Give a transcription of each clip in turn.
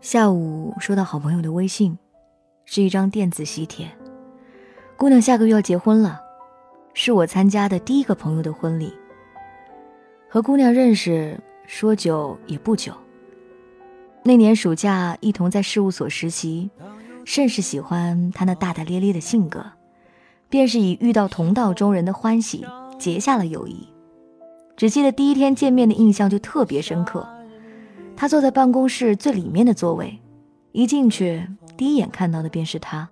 下午收到好朋友的微信，是一张电子喜帖。姑娘下个月要结婚了，是我参加的第一个朋友的婚礼。和姑娘认识说久也不久。那年暑假一同在事务所实习，甚是喜欢她那大大咧咧的性格，便是以遇到同道中人的欢喜结下了友谊。只记得第一天见面的印象就特别深刻。他坐在办公室最里面的座位，一进去第一眼看到的便是他。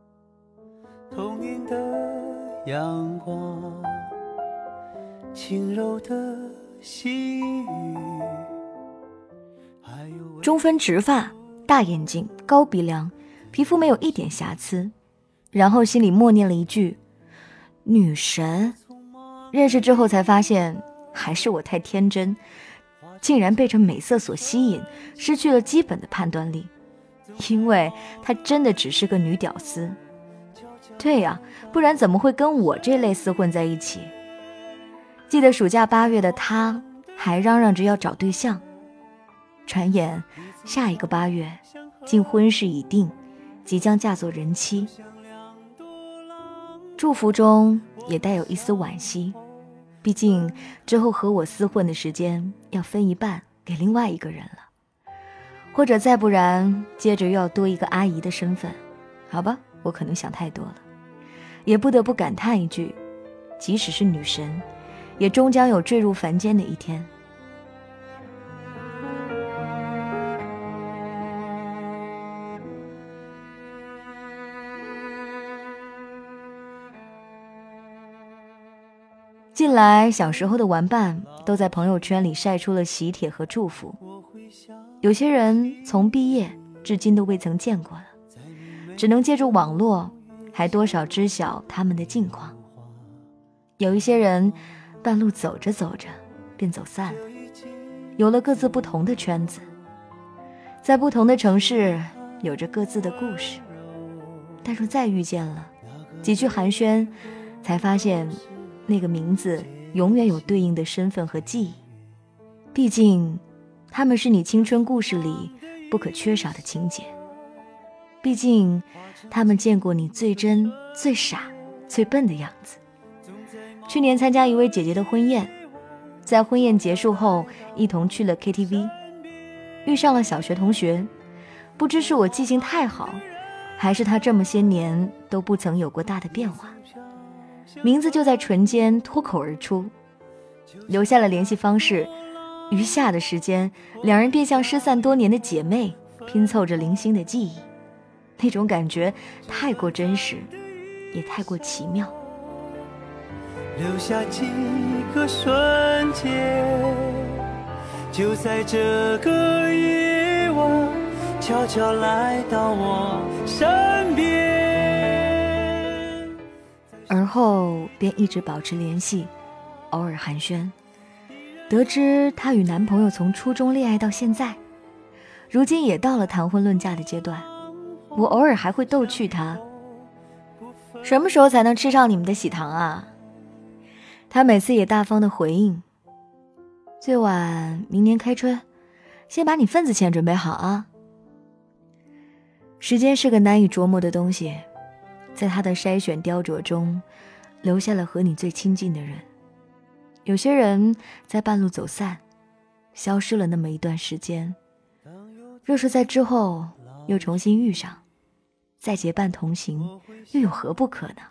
中分直发，大眼睛，高鼻梁，皮肤没有一点瑕疵。然后心里默念了一句：“女神。”认识之后才发现，还是我太天真。竟然被这美色所吸引，失去了基本的判断力，因为她真的只是个女屌丝。对呀，不然怎么会跟我这类厮混在一起？记得暑假八月的她，还嚷嚷着要找对象，转眼下一个八月，竟婚事已定，即将嫁作人妻。祝福中也带有一丝惋惜。毕竟之后和我厮混的时间要分一半给另外一个人了，或者再不然，接着又要多一个阿姨的身份，好吧，我可能想太多了，也不得不感叹一句：即使是女神，也终将有坠入凡间的一天。来，小时候的玩伴都在朋友圈里晒出了喜帖和祝福。有些人从毕业至今都未曾见过了，只能借助网络，还多少知晓他们的近况。有一些人，半路走着走着便走散了，有了各自不同的圈子，在不同的城市有着各自的故事。但若再遇见了，几句寒暄，才发现。那个名字永远有对应的身份和记忆，毕竟，他们是你青春故事里不可缺少的情节。毕竟，他们见过你最真、最傻、最笨的样子。去年参加一位姐姐的婚宴，在婚宴结束后，一同去了 KTV，遇上了小学同学。不知是我记性太好，还是他这么些年都不曾有过大的变化。名字就在唇间脱口而出，留下了联系方式。余下的时间，两人便像失散多年的姐妹，拼凑着零星的记忆。那种感觉太过真实，也太过奇妙。留下几个瞬间，就在这个夜晚，悄悄来到我身边。后便一直保持联系，偶尔寒暄。得知她与男朋友从初中恋爱到现在，如今也到了谈婚论嫁的阶段。我偶尔还会逗趣她：“什么时候才能吃上你们的喜糖啊？”她每次也大方的回应：“最晚明年开春，先把你份子钱准备好啊。”时间是个难以琢磨的东西。在他的筛选雕琢中，留下了和你最亲近的人。有些人在半路走散，消失了那么一段时间。若是在之后又重新遇上，再结伴同行，又有何不可呢？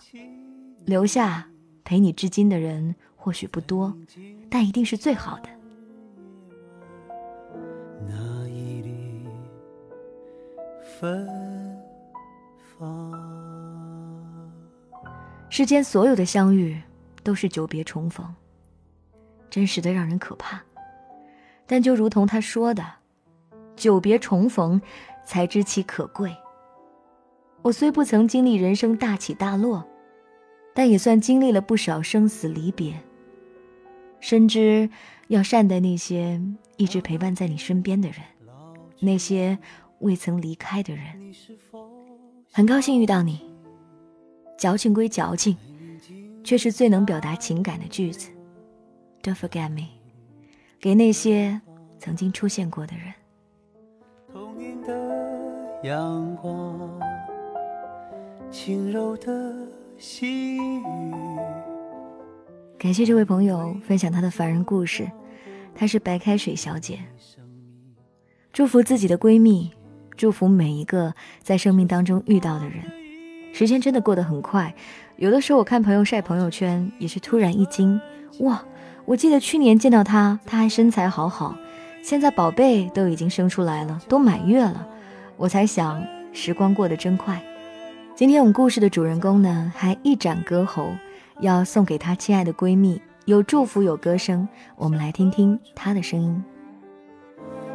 留下陪你至今的人或许不多，但一定是最好的。那一缕芬芳。世间所有的相遇，都是久别重逢，真实的让人可怕。但就如同他说的，久别重逢，才知其可贵。我虽不曾经历人生大起大落，但也算经历了不少生死离别。深知要善待那些一直陪伴在你身边的人，那些未曾离开的人。很高兴遇到你。矫情归矫情，却是最能表达情感的句子。Don't forget me，给那些曾经出现过的人。童年的阳光，轻柔的细雨。感谢这位朋友分享他的凡人故事，她是白开水小姐。祝福自己的闺蜜，祝福每一个在生命当中遇到的人。时间真的过得很快，有的时候我看朋友晒朋友圈，也是突然一惊，哇！我记得去年见到她，她还身材好好，现在宝贝都已经生出来了，都满月了。我才想，时光过得真快。今天我们故事的主人公呢，还一展歌喉，要送给她亲爱的闺蜜，有祝福，有歌声。我们来听听她的声音。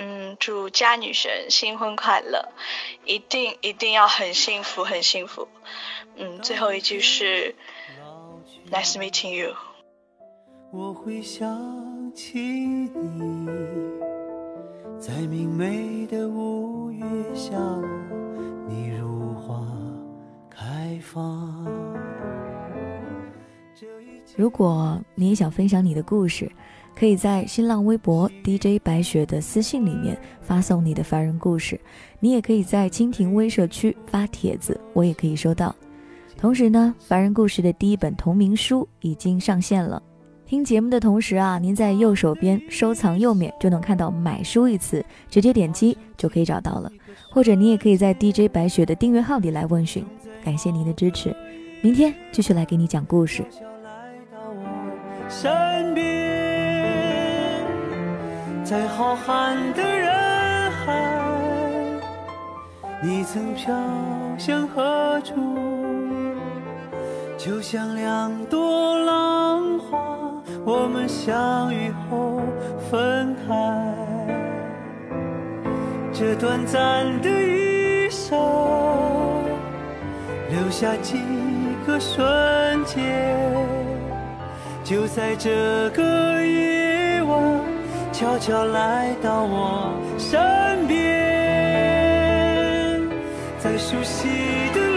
嗯，祝佳女神新婚快乐，一定一定要很幸福很幸福。嗯，最后一句是 Nice meeting you。我会想起你，在明媚的五月下，你如花开放。如果你也想分享你的故事，可以在新浪微博 DJ 白雪的私信里面发送你的凡人故事。你也可以在蜻蜓微社区发帖子，我也可以收到。同时呢，凡人故事的第一本同名书已经上线了。听节目的同时啊，您在右手边收藏右面就能看到“买书”一词，直接点击就可以找到了。或者你也可以在 DJ 白雪的订阅号里来问询。感谢您的支持，明天继续来给你讲故事。在浩瀚的人海，你曾飘向何处？就像两朵浪花。我们相遇后分开，这短暂的一生，留下几个瞬间，就在这个夜，悄悄来到我身边，在熟悉的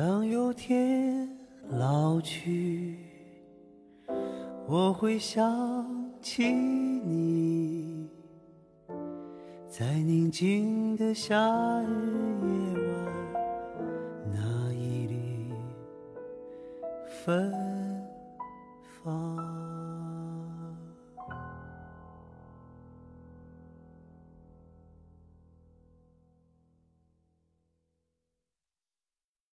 当有天老去。我会想起你，在宁静的夏日夜晚，那一缕芬。